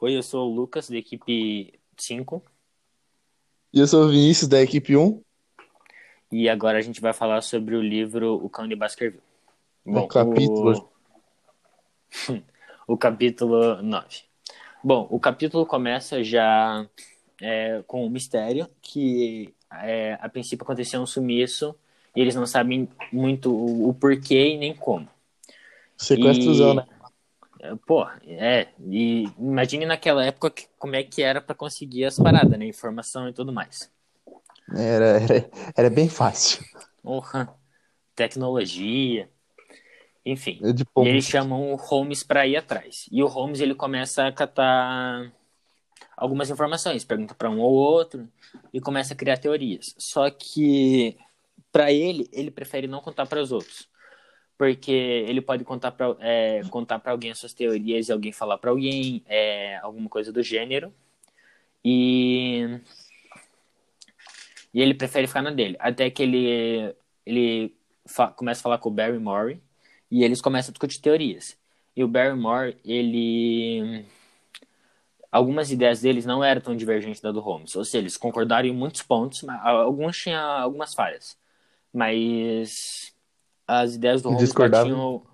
Oi, eu sou o Lucas, da equipe 5, E eu sou o Vinícius, da equipe 1, e agora a gente vai falar sobre o livro O Cão de Baskerville. Bom, capítulo. O... o capítulo 9. Bom, o capítulo começa já é, com um mistério que é, a princípio aconteceu um sumiço e eles não sabem muito o, o porquê e nem como. sequestrozão, E- né? Pô, é, e imagine naquela época que- como é que era pra conseguir as paradas, né? Informação e tudo mais. Era, era, era bem fácil. Porra, tecnologia, enfim. E eles chamam o Holmes pra ir atrás. E o Holmes ele começa a catar algumas informações, pergunta pra um ou outro e começa a criar teorias. Só que pra ele, ele prefere não contar para os outros. Porque ele pode contar pra é, contar para alguém as suas teorias e alguém falar pra alguém, é, alguma coisa do gênero. E e ele prefere ficar na dele. Até que ele, ele começa a falar com o Barry Morey e eles começam a discutir teorias. E o Barry Morey, ele. Algumas ideias deles não eram tão divergentes da do Holmes. Ou seja, eles concordaram em muitos pontos, mas alguns tinham algumas falhas. Mas as ideias do Holmes Discordavam. batiam.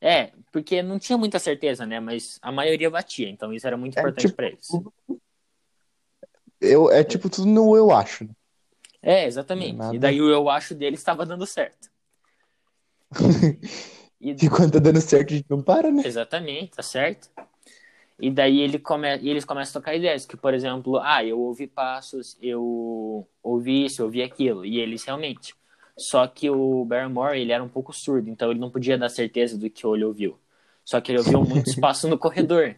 É, porque não tinha muita certeza, né? Mas a maioria batia, então isso era muito É, importante tipo, pra eles. eu, é tipo tudo no eu acho. né? É, exatamente. Nada. E daí o eu acho dele estava dando certo. E, E quando tá dando certo, a gente não para, né? exatamente, tá certo? E daí ele come, e eles começam a tocar ideias, que, por exemplo, ah, eu ouvi passos, eu ouvi isso, eu ouvi aquilo, e eles realmente. Só que o Barrymore, ele era um pouco surdo, então ele não podia dar certeza do que ele ouviu. Só que ele ouviu muitos passos no corredor.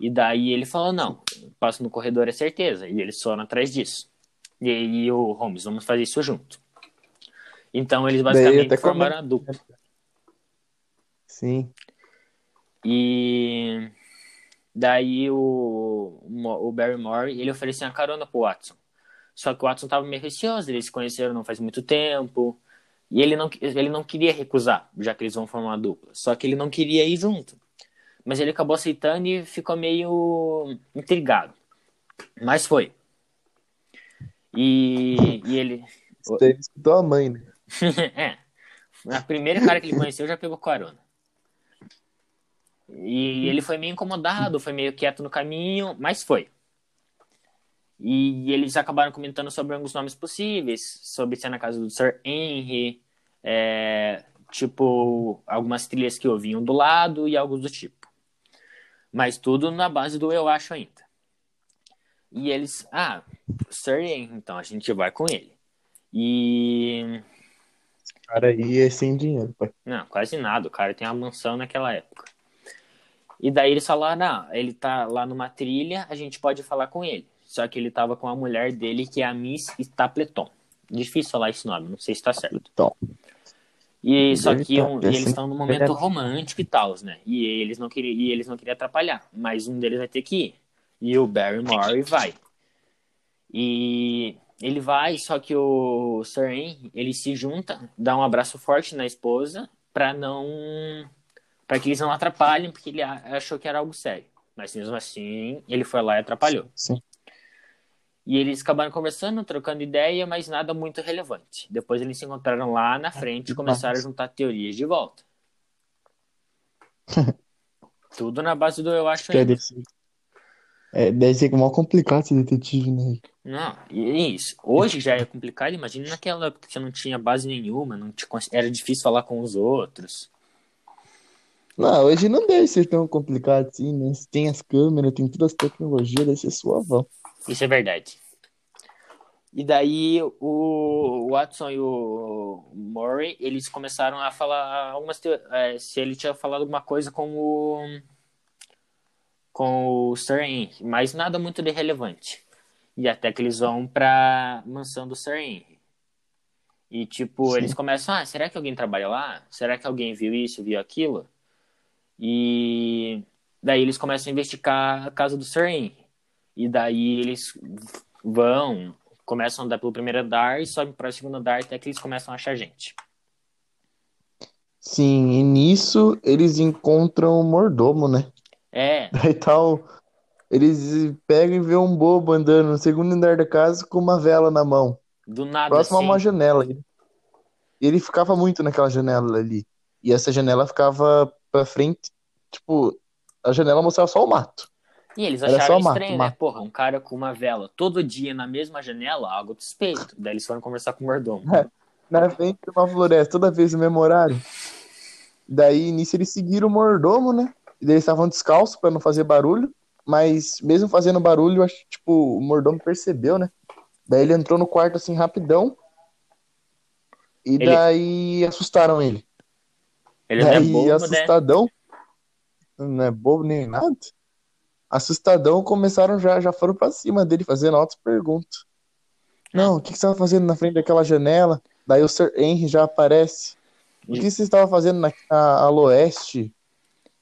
E daí ele falou, não, passo no corredor é certeza, e eles foram atrás disso. E aí o Holmes, vamos fazer isso junto. Então eles basicamente formaram a dupla. Sim. E daí o, o Barrymore, ele ofereceu uma carona pro Watson. Só que o Watson tava meio receoso, eles se conheceram não faz muito tempo. E ele não, ele não queria recusar, já que eles vão formar uma dupla. Só que ele não queria ir junto. Mas ele acabou aceitando e ficou meio intrigado. Mas foi. E, e ele. Ele escutou a mãe, né? é. A primeira cara que ele conheceu já pegou carona. E ele foi meio incomodado, foi meio quieto no caminho, mas foi. E eles acabaram comentando sobre alguns nomes possíveis, sobre ser na casa do Sir Henry, é, tipo, algumas trilhas que ouviam do lado e algo do tipo. Mas tudo na base do eu acho ainda. E eles, ah, Sir Henry, então a gente vai com ele. E O cara aí é sem dinheiro, pai. Não, quase nada. O cara tem uma mansão naquela época. E daí eles falaram, ah, ele tá lá numa trilha, a gente pode falar com ele. Só que ele tava com a mulher dele, que é a Miss Stapleton. Difícil falar esse nome, não sei se tá certo. Então, E só que tá, um- eles estão num momento verdade. romântico e tal, né? E eles não queriam, e eles não queriam atrapalhar, mas um deles vai ter que ir. E o Barrymore vai. E ele vai, só que o Sir Henry, ele se junta, dá um abraço forte na esposa pra não para que eles não atrapalhem, porque ele achou que era algo sério. Mas mesmo assim, ele foi lá e atrapalhou. sim. E eles acabaram conversando, trocando ideia, mas nada muito relevante. Depois eles se encontraram lá na frente e começaram a juntar teorias de volta. Tudo na base do eu acho Que é ainda. É, deve ser mó complicado ser detetive, né? Não, e isso. Hoje já é complicado, imagina naquela época que você não tinha base nenhuma, não te, era difícil falar com os outros. Não, hoje não deve ser tão complicado assim, né? Tem as câmeras, tem todas as tecnologias, deve ser suavão. Isso é verdade. E daí o Watson e o Murray, eles começaram a falar algumas é, se ele tinha falado alguma coisa com o com o Sir Henry, mas nada muito de relevante. E até que eles vão pra mansão do Sir Henry. E tipo, Sim. eles começam, ah, será que alguém trabalha lá? Será que alguém viu isso, viu aquilo? E daí eles começam a investigar a casa do Sir Henry. E daí eles vão, começam a andar pelo primeiro andar e sobem para o segundo andar até que eles começam a achar gente. Sim, e nisso eles encontram o mordomo, né? É, Daí tá o, Eles pegam e vê um bobo andando no segundo andar da casa com uma vela na mão, Do nada, próximo a uma assim. janela. E ele ficava muito naquela janela ali. E essa janela ficava pra frente, tipo, a janela mostrava só o mato. E eles Era acharam estranho, né? mato. Porra, um cara com uma vela todo dia na mesma janela, algo suspeito. Daí eles foram conversar com o mordomo. Na frente de uma floresta, toda vez no mesmo horário. Daí, nisso, eles seguiram o mordomo, né? E daí eles estavam descalços pra não fazer barulho. Mas mesmo fazendo barulho, acho que, tipo, o mordomo percebeu, né? Daí ele entrou no quarto assim rapidão. E Ele- daí assustaram ele. Ele não é Daí, bobo, né? assustadão, não é bobo nem nada. Assustadão, começaram já, já foram pra cima dele, fazendo altas perguntas. Não, o que, que você estava fazendo na frente daquela janela? Daí o Sir Henry já aparece. O que você estava fazendo na, na, a oeste,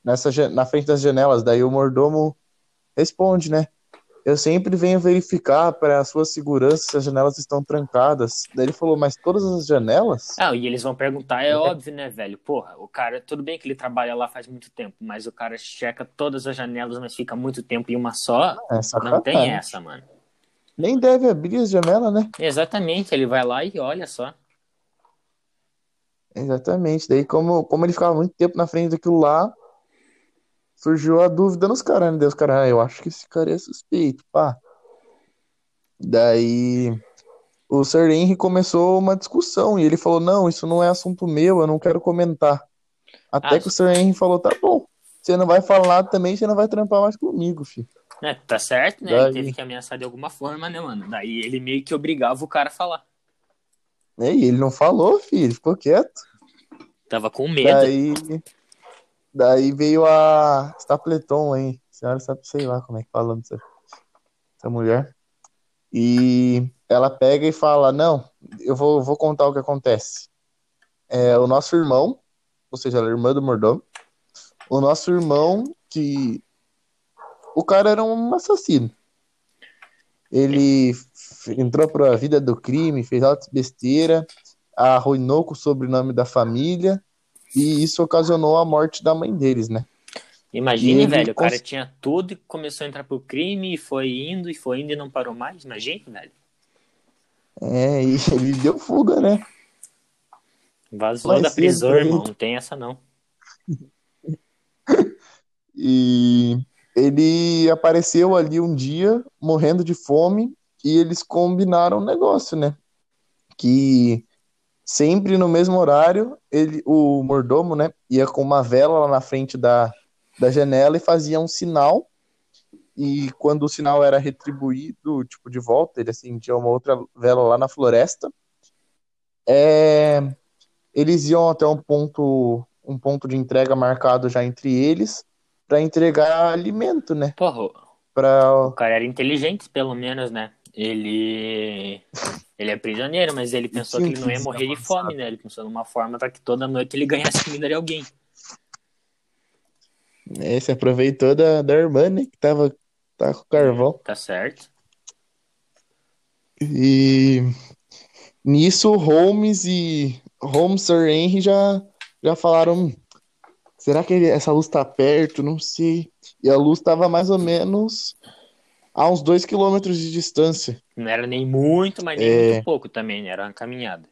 nessa, na frente das janelas? Daí o mordomo responde, né? Eu sempre venho verificar para a sua segurança se as janelas estão trancadas. Daí ele falou, mas todas as janelas? Ah, e eles vão perguntar, é óbvio, né, velho? Porra, o cara, tudo bem que ele trabalha lá faz muito tempo, mas o cara checa todas as janelas, mas fica muito tempo em uma só. É Não sacanagem. tem essa, mano. Nem deve abrir as janelas, né? Exatamente, ele vai lá e olha só. Exatamente. Daí, como, como ele ficava muito tempo na frente daquilo lá, surgiu a dúvida nos caras, né? Daí os caras, ah, eu acho que esse cara é suspeito, pá. Daí o Sir Henry começou uma discussão e ele falou: Não, isso não é assunto meu, eu não quero comentar. Até Ah, que o Sir Henry falou: Tá bom, você não vai falar também, você não vai trampar mais comigo, filho. Né, tá certo, né? Daí- Ele teve que ameaçar de alguma forma, né, mano? Daí ele meio que obrigava o cara a falar. E aí, ele não falou, filho, ele ficou quieto. Tava com medo. Daí, daí veio a Stapleton aí. A senhora sabe, sei lá como é que fala dessa, dessa mulher. E ela pega e fala: Não, eu vou, vou contar o que acontece. É, o nosso irmão, ou seja, ela é irmã do mordomo, o nosso irmão, que. O cara era um assassino. Ele entrou pra vida do crime, fez altas besteira, arruinou com o sobrenome da família, e isso ocasionou a morte da mãe deles, né? Imagine, E velho, o cara tinha tudo e começou a entrar pro crime e foi indo e foi indo e não parou mais. Imagine, velho. É, e ele deu fuga, né? Vazou Mais da prisão, ele. irmão. Não tem essa, não. E ele apareceu ali um dia, morrendo de fome, e eles combinaram um negócio, né? Que sempre no mesmo horário, ele, o mordomo, né, ia com uma vela lá na frente da, da janela e fazia um sinal. E quando o sinal era retribuído, tipo, de volta, ele acendia uma outra vela lá na floresta. É, eles iam até um ponto, um ponto de entrega marcado já entre eles para entregar alimento, né? Porra, o Para cara era inteligente, pelo menos, né? Ele. Ele é prisioneiro, mas ele pensou que ele não ia morrer de avançado. fome, né? Ele pensou numa forma para que toda noite ele ganhasse comida de alguém. é, se aproveitou da, da irmã, né? Que tava, tava com o carvão. Tá certo? E nisso, Holmes e Holmes e Sir Henry já, já falaram: "Hum, será que ele- essa luz tá perto? Não sei. E a luz tava mais ou menos a uns dois quilômetros de distância. Não era nem muito, mas nem É. muito pouco também, né? Era uma caminhada.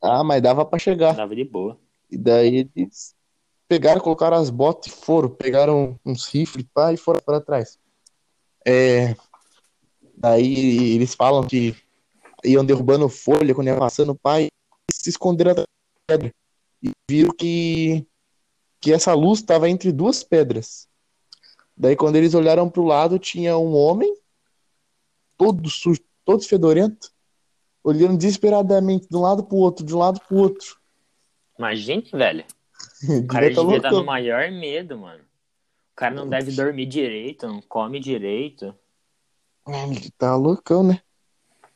Ah, mas dava para chegar. Dava de boa. E daí eles pegaram, colocaram as botas e foram. Pegaram uns rifles pá, e foram para trás. É, daí eles falam que iam derrubando folha quando ia passando pá, e se esconderam atrás da pedra. E viram que, que essa luz estava entre duas pedras. Daí quando eles olharam para o lado, tinha um homem, todo sujo, todo fedorento, olhando desesperadamente de um lado para o outro, de um lado para o outro. Imagine, velho. O cara Devia estar no maior medo, mano. O cara não deve dormir direito, não come direito. É, Ele tá loucão, né?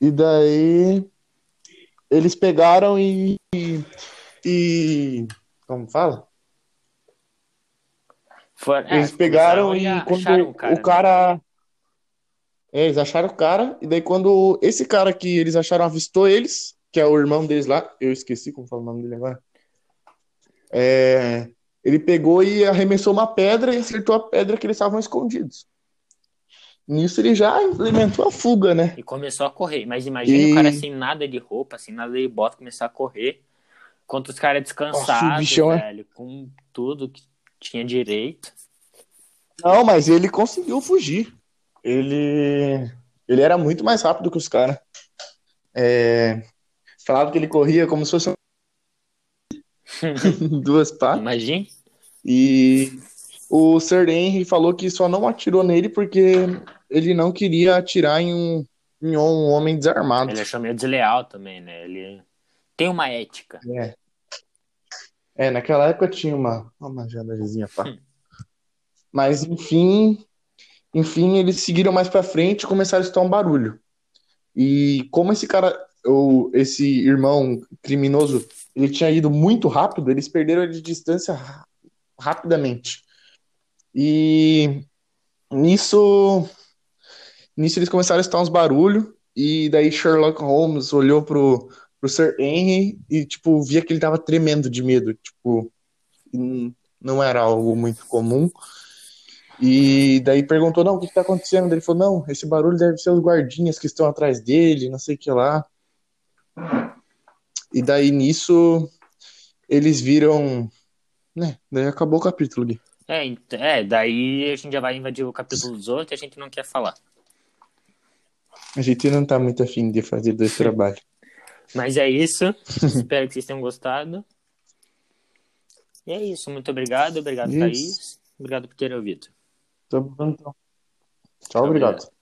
E daí eles pegaram e, e- como fala? For... é, Eles pegaram e quando o cara, cara, né? É, eles acharam o cara e daí quando esse cara que eles acharam avistou eles, que é o irmão deles lá, eu esqueci como fala o nome dele agora. É, ele pegou e arremessou uma pedra e acertou a pedra que eles estavam escondidos. nisso ele já implementou a fuga, né? E começou a correr. Mas imagina E- o cara sem nada de roupa, sem nada de bota, começar a correr. Enquanto os caras Nossa, o descansados, bichão é- velho, com tudo que tinha direito. Não, mas ele conseguiu fugir. Ele, ele era muito mais rápido que os caras. É... Falava que ele corria como se fosse duas patas. Imagina. E o Sir Henry falou que só não atirou nele porque ele não queria atirar em um, em um homem desarmado. Ele achou meio desleal também, né? Ele tem uma ética. É. É, naquela época tinha uma, uma jandarezinha, pá. Mas enfim, enfim, eles seguiram mais pra frente e começaram a escutar um barulho. E como esse cara, ou esse irmão criminoso, ele tinha ido muito rápido, eles perderam de distância ra- rapidamente. E nisso, nisso eles começaram a escutar uns barulhos e daí Sherlock Holmes olhou pro pro Sir Henry e, tipo, via que ele tava tremendo de medo, tipo, não era algo muito comum. E daí perguntou, não, o que que tá acontecendo? Ele falou, não, esse barulho deve ser os guardinhas que estão atrás dele, não sei o que lá. E daí nisso eles viram, né, daí acabou o capítulo, Gui. É, é, daí a gente já vai invadir o capítulo dos outros e a gente não quer falar. A gente não tá muito afim de fazer dois trabalhos. Mas é isso. Espero que vocês tenham gostado. E é isso. Muito obrigado. Obrigado, Isso. Thaís. Obrigado por ter ouvido. Tá bom, então. Tchau, obrigado.